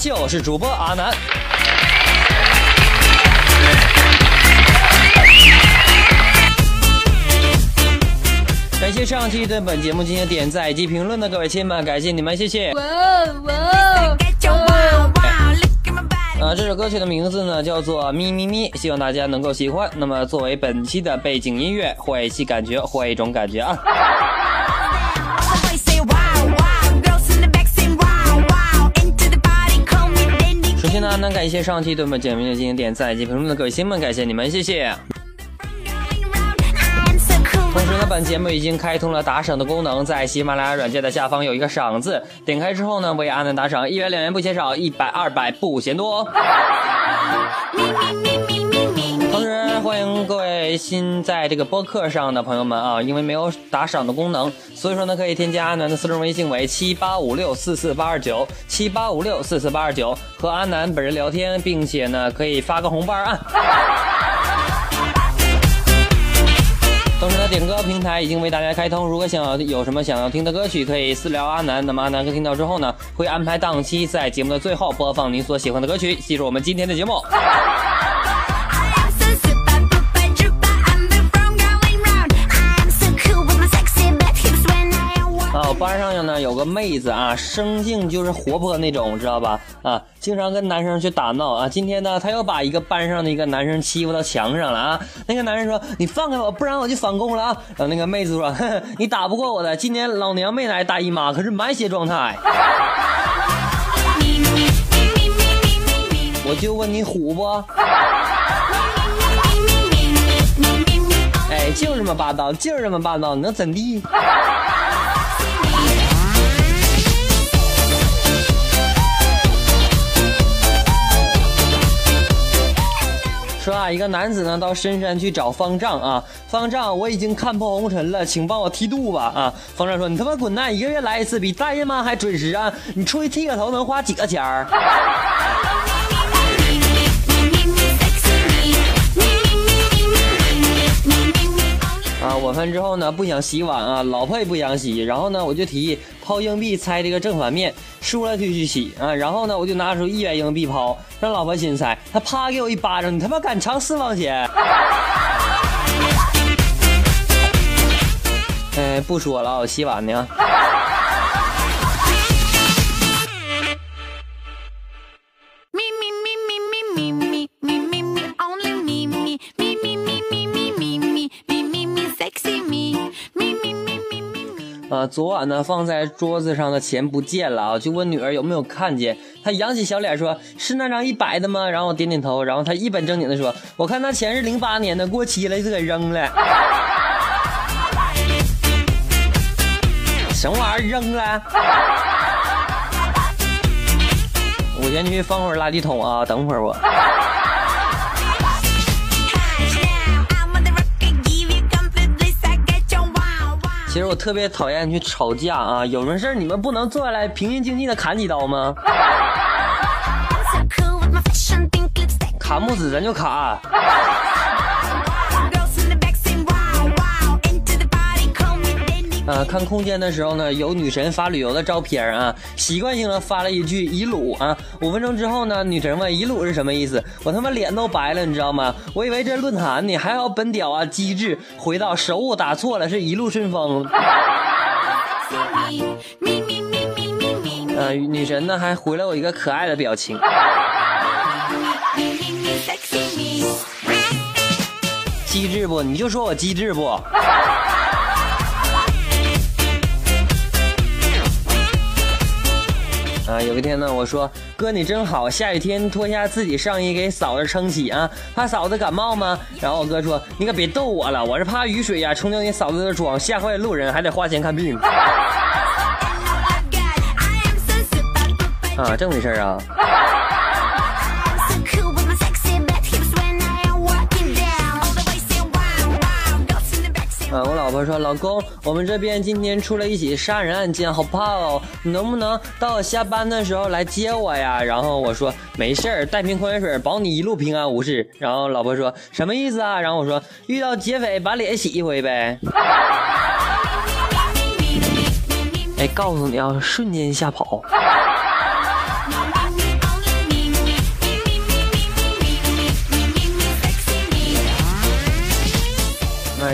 本期的笑话大咖秀，是主播阿南。感谢上期对本节目进行点赞以及评论的各位亲们，感谢你们，谢谢。哇哇啊，这首歌曲的名字呢叫做《咪咪咪》，希望大家能够喜欢。那么作为本期的背景音乐，换一期感觉，换一种感觉啊。呢，那感谢上期对我们节目进行点赞以及评论的各位亲们，感谢你们，谢谢。同时呢，本节目已经开通了打赏的功能，在喜马拉雅软件的下方有一个赏字，点开之后呢，为阿南打赏，一元两元不嫌少，一百二百不嫌多。欢迎各位新在这个播客上的朋友们啊，因为没有打赏的功能，所以说呢，可以添加阿南的私人微信为七八五六四四八二九七八五六四四八二九，和阿南本人聊天，并且呢，可以发个红包啊。同时呢，点歌平台已经为大家开通。如果想要有什么想要听的歌曲，可以私聊阿南。那么阿南哥听到之后呢，会安排档期在节目的最后播放您所喜欢的歌曲。记住我们今天的节目。班上呢有个妹子啊，生性就是活泼那种，知道吧？啊，经常跟男生去打闹啊。今天呢，她又把一个班上的一个男生欺负到墙上了啊。那个男生说：“你放开我，不然我就反攻了啊。”然后那个妹子说：“你打不过我的，今天老娘没来大姨妈，可是满血状态。”我就问你虎不？哎，就这么霸道，就这么霸道，你能怎地？说啊，一个男子呢到深山去找方丈啊，方丈我已经看破红尘了，请帮我剃度吧啊！方丈说你他妈滚蛋，一个月来一次比大姨妈还准时啊！你出去剃个头能花几个钱儿？晚饭之后呢，不想洗碗啊，老婆也不想洗，然后呢，我就提议抛硬币猜这个正反面，输了就去洗啊，然后呢，我就拿出一元硬币抛，让老婆先猜，她啪给我一巴掌，你他妈敢藏私房钱？哎，不说了，我洗碗呢。啊，昨晚呢放在桌子上的钱不见了啊，就问女儿有没有看见。她扬起小脸说：“是那张一百的吗？”然后我点点头，然后她一本正经的说：“我看那钱是零八年的，过期了就给扔了。”什么玩意儿扔了？我先去放会儿垃圾桶啊，等会儿我。其实我特别讨厌去吵架啊！有什么事儿你们不能坐下来平心静气的砍几刀吗？砍不死咱就砍。啊，看空间的时候呢，有女神发旅游的照片啊，习惯性的发了一句一路啊。五分钟之后呢，女神问一路是什么意思？我他妈脸都白了，你知道吗？我以为这论坛呢，还好本屌啊，机智回到手误打错了，是一路顺风。呃，女神呢还回了我一个可爱的表情。机智不？你就说我机智不？啊，有一天呢，我说哥你真好，下雨天脱下自己上衣给嫂子撑起啊，怕嫂子感冒吗？然后我哥说你可别逗我了，我是怕雨水呀冲掉你嫂子的妆，吓坏路人，还得花钱看病。啊，这么回事啊？我说，老公，我们这边今天出了一起杀人案件，好怕哦，你能不能到我下班的时候来接我呀？然后我说没事儿，带瓶矿泉水，保你一路平安无事。然后老婆说什么意思啊？然后我说遇到劫匪把脸洗一回呗。哎，告诉你啊，瞬间吓跑。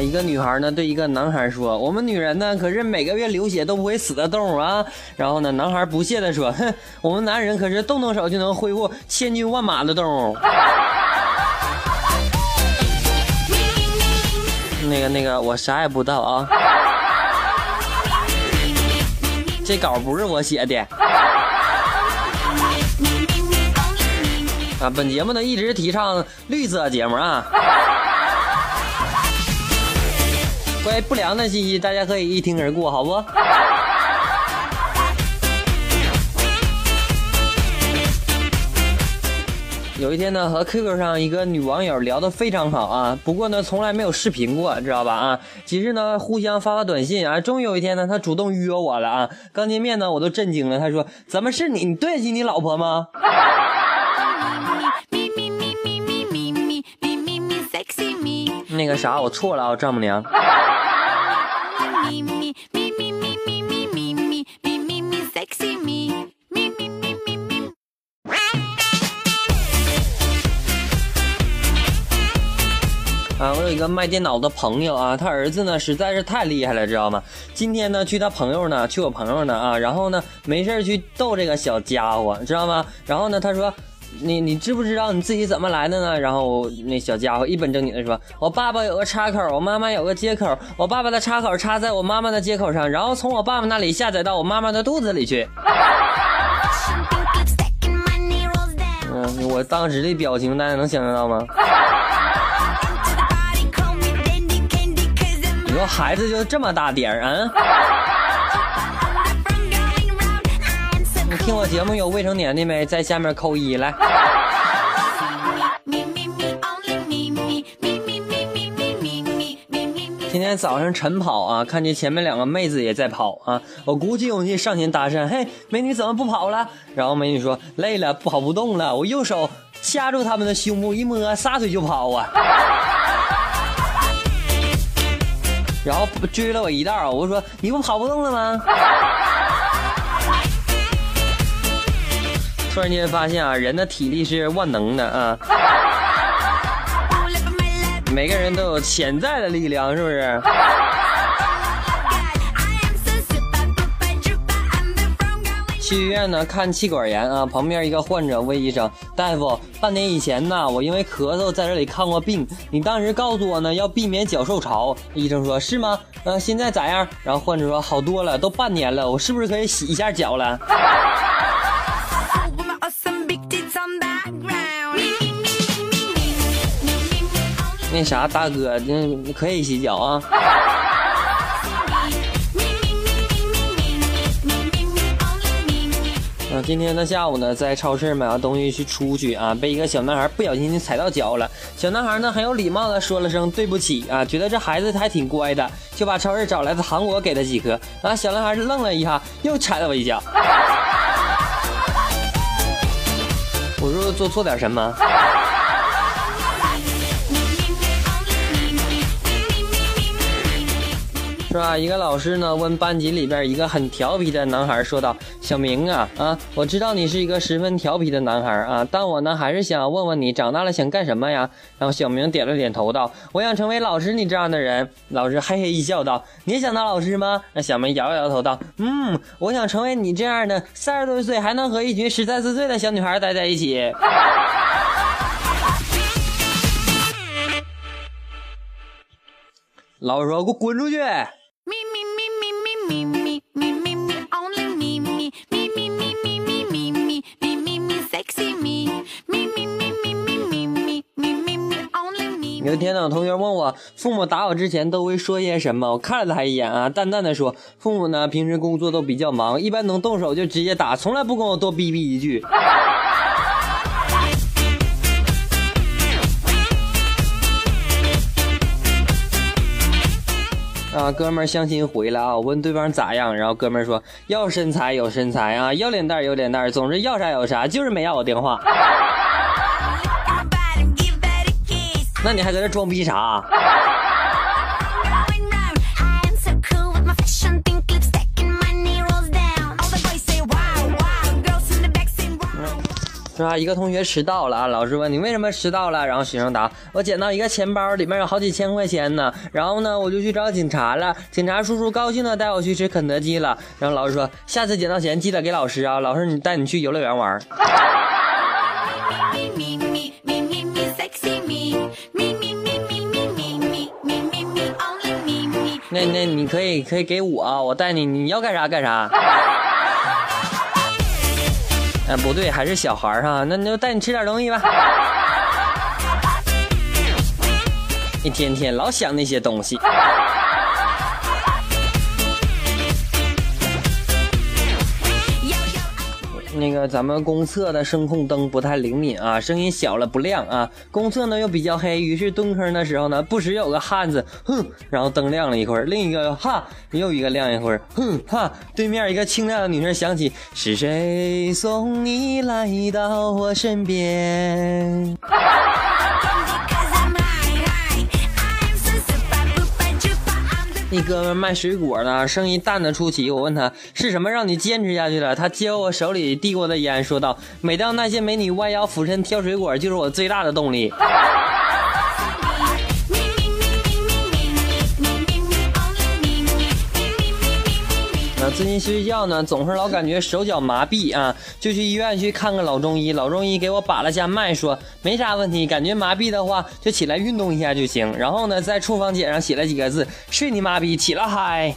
一个女孩呢对一个男孩说：“我们女人呢可是每个月流血都不会死的动物啊。”然后呢，男孩不屑地说：“哼，我们男人可是动动手就能恢复千军万马的动物。”那个那个，我啥也不知道啊，这稿不是我写的。啊，本节目呢一直提倡绿色节目啊。不良的信息，大家可以一听而过，好不？有一天呢，和 QQ 上一个女网友聊得非常好啊，不过呢，从来没有视频过，知道吧？啊，几日呢，互相发发短信啊，终于有一天呢，她主动约我了啊。刚见面呢，我都震惊了。她说：“怎么是你？你对得起你老婆吗？” 那个啥，我错了啊，丈母娘。有一个卖电脑的朋友啊，他儿子呢实在是太厉害了，知道吗？今天呢去他朋友呢，去我朋友呢啊，然后呢没事去逗这个小家伙，知道吗？然后呢他说，你你知不知道你自己怎么来的呢？然后那小家伙一本正经的说，我爸爸有个插口，我妈妈有个接口，我爸爸的插口插在我妈妈的接口上，然后从我爸爸那里下载到我妈妈的肚子里去。嗯，我当时的表情大家能想象到吗？说孩子就这么大点儿啊？你听我节目有未成年的没？在下面扣一来。今天早上晨跑啊，看见前面两个妹子也在跑啊，我鼓起勇气上前搭讪，嘿，美女怎么不跑了？然后美女说累了，跑不动了。我右手掐住他们的胸部一摸，撒腿就跑啊。然后追了我一道，我说你不跑不动了吗？突然间发现啊，人的体力是万能的啊，每个人都有潜在的力量，是不是？去医院呢看气管炎啊，旁边一个患者问医生：“大夫，半年以前呢，我因为咳嗽在这里看过病，你当时告诉我呢要避免脚受潮。”医生说：“是吗？呃，现在咋样？”然后患者说：“好多了，都半年了，我是不是可以洗一下脚了？” 那啥，大哥，那可以洗脚啊。今天的下午呢，在超市买完东西去出去啊，被一个小男孩不小心踩到脚了。小男孩呢很有礼貌的说了声对不起啊，觉得这孩子还挺乖的，就把超市找来的糖果给他几颗。啊，小男孩愣了一下，又踩了我一脚。我说做错点什么？是吧？一个老师呢问班级里边一个很调皮的男孩说道：“小明啊啊，我知道你是一个十分调皮的男孩啊，但我呢还是想问问你，长大了想干什么呀？”然后小明点了点头道：“我想成为老师你这样的人。”老师嘿嘿一笑道：“你也想当老师吗？”那小明摇摇头道：“嗯，我想成为你这样的三十多岁还能和一群十三四岁的小女孩待在一起。”老师说：“给我滚出去！”有一天呢，同学问我父母打我之前都会说些什么，我看了他一眼啊，淡淡的说：“父母呢平时工作都比较忙，一般能动手就直接打，从来不跟我多逼逼一句。”啊，哥们儿相亲回来啊，我问对方咋样，然后哥们儿说要身材有身材啊，要脸蛋有脸蛋，总之要啥有啥，就是没要我电话。那你还搁这装逼啥？是吧？一个同学迟到了啊，老师问你为什么迟到了，然后学生答：我捡到一个钱包，里面有好几千块钱呢。然后呢，我就去找警察了，警察叔叔高兴的带我去吃肯德基了。然后老师说：下次捡到钱记得给老师啊，老师你带你去游乐园玩。那那你可以可以给我，我带你，你要干啥干啥。哎，不对，还是小孩哈，那就带你吃点东西吧。一天天老想那些东西。咱们公厕的声控灯不太灵敏啊，声音小了不亮啊。公厕呢又比较黑，于是蹲坑的时候呢，不时有个汉子哼，然后灯亮了一会儿，另一个哈，又一个亮一会儿，哼哈，对面一个清亮的女生响起：“是谁送你来到我身边？”那哥们卖水果呢，生意淡的出奇。我问他是什么让你坚持下去的，他接过我手里递过的烟，说道：“每当那些美女弯腰俯身挑水果，就是我最大的动力。”最近睡觉呢，总是老感觉手脚麻痹啊，就去医院去看个老中医。老中医给我把了下脉，说没啥问题，感觉麻痹的话就起来运动一下就行。然后呢，在处方笺上写了几个字：睡你妈逼，起了嗨。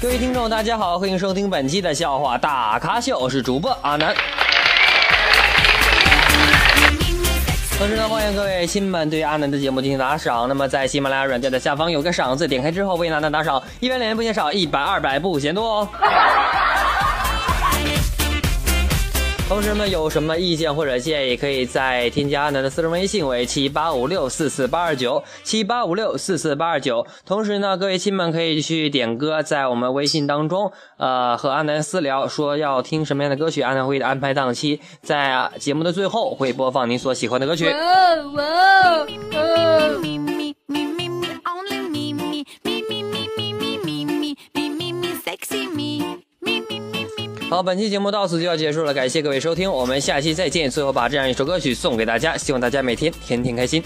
各位听众，大家好，欢迎收听本期的笑话大咖秀，我是主播阿南。同时呢，欢迎各位亲们对阿南的节目进行打赏。那么在喜马拉雅软件的下方有个赏字，点开之后为阿南打赏，一百两元不嫌少，一百二百不嫌多哦。同学们，有什么意见或者建议，可以在添加阿南的私人微信为七八五六四四八二九七八五六四四八二九。同时呢，各位亲们可以去点歌，在我们微信当中，呃，和阿南私聊，说要听什么样的歌曲，阿南会安排档期，在节目的最后会播放您所喜欢的歌曲。好，本期节目到此就要结束了，感谢各位收听，我们下期再见。最后把这样一首歌曲送给大家，希望大家每天天天开心。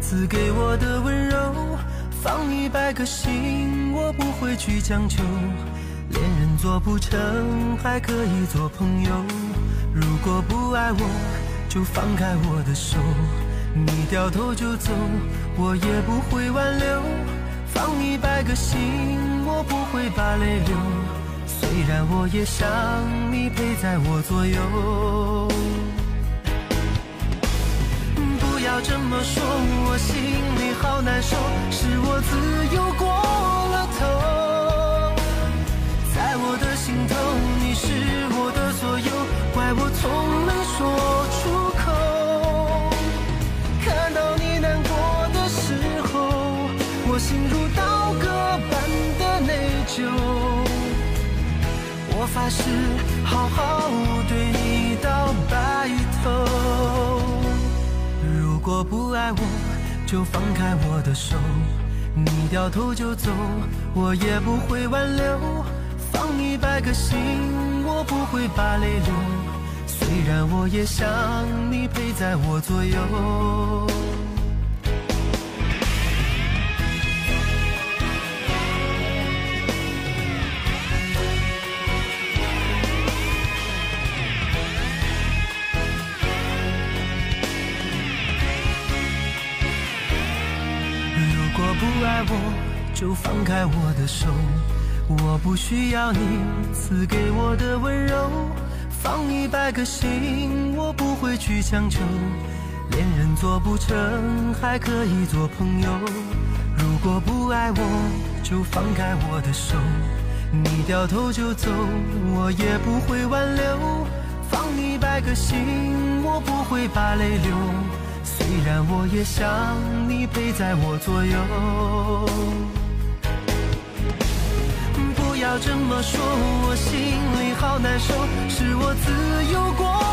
赐给我的温柔。放一百个心，我不会去强求。恋人做不成，还可以做朋友。如果不爱我，就放开我的手。你掉头就走，我也不会挽留。放一百个心，我不会把泪流。虽然我也想你陪在我左右。要这么说，我心里好难受，是我自由过了头。在我的心头，你是我的所有，怪我从没说出口。看到你难过的时候，我心如刀割般的内疚。我发誓好好对你到白头。如果不爱我，就放开我的手。你掉头就走，我也不会挽留。放一百个心，我不会把泪流。虽然我也想你陪在我左右。爱我就放开我的手我不需要你赐给我的温柔放一百个心我不会去强求。恋人做不成还可以做朋友。如果不爱我就放开我的手。你掉头就走我也不会挽留。放一百个心我不会把泪流。虽然我也想你陪在我左右。不要这么说我心里好难受是我自由过。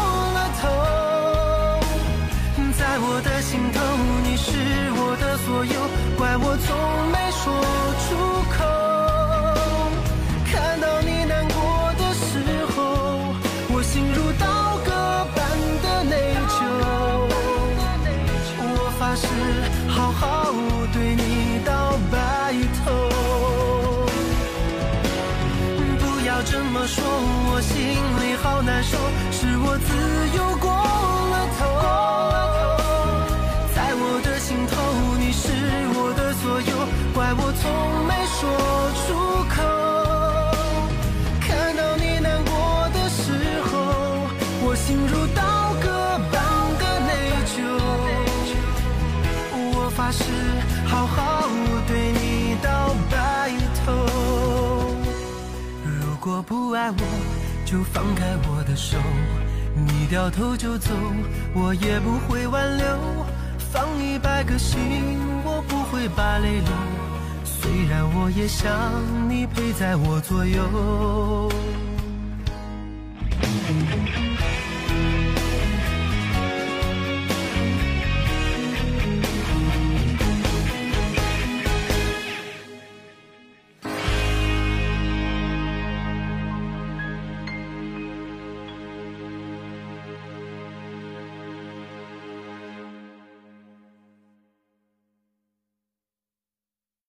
不爱我就放开我的手你掉头就走我也不会挽留放一百个心我不会把泪流虽然我也想你陪在我左右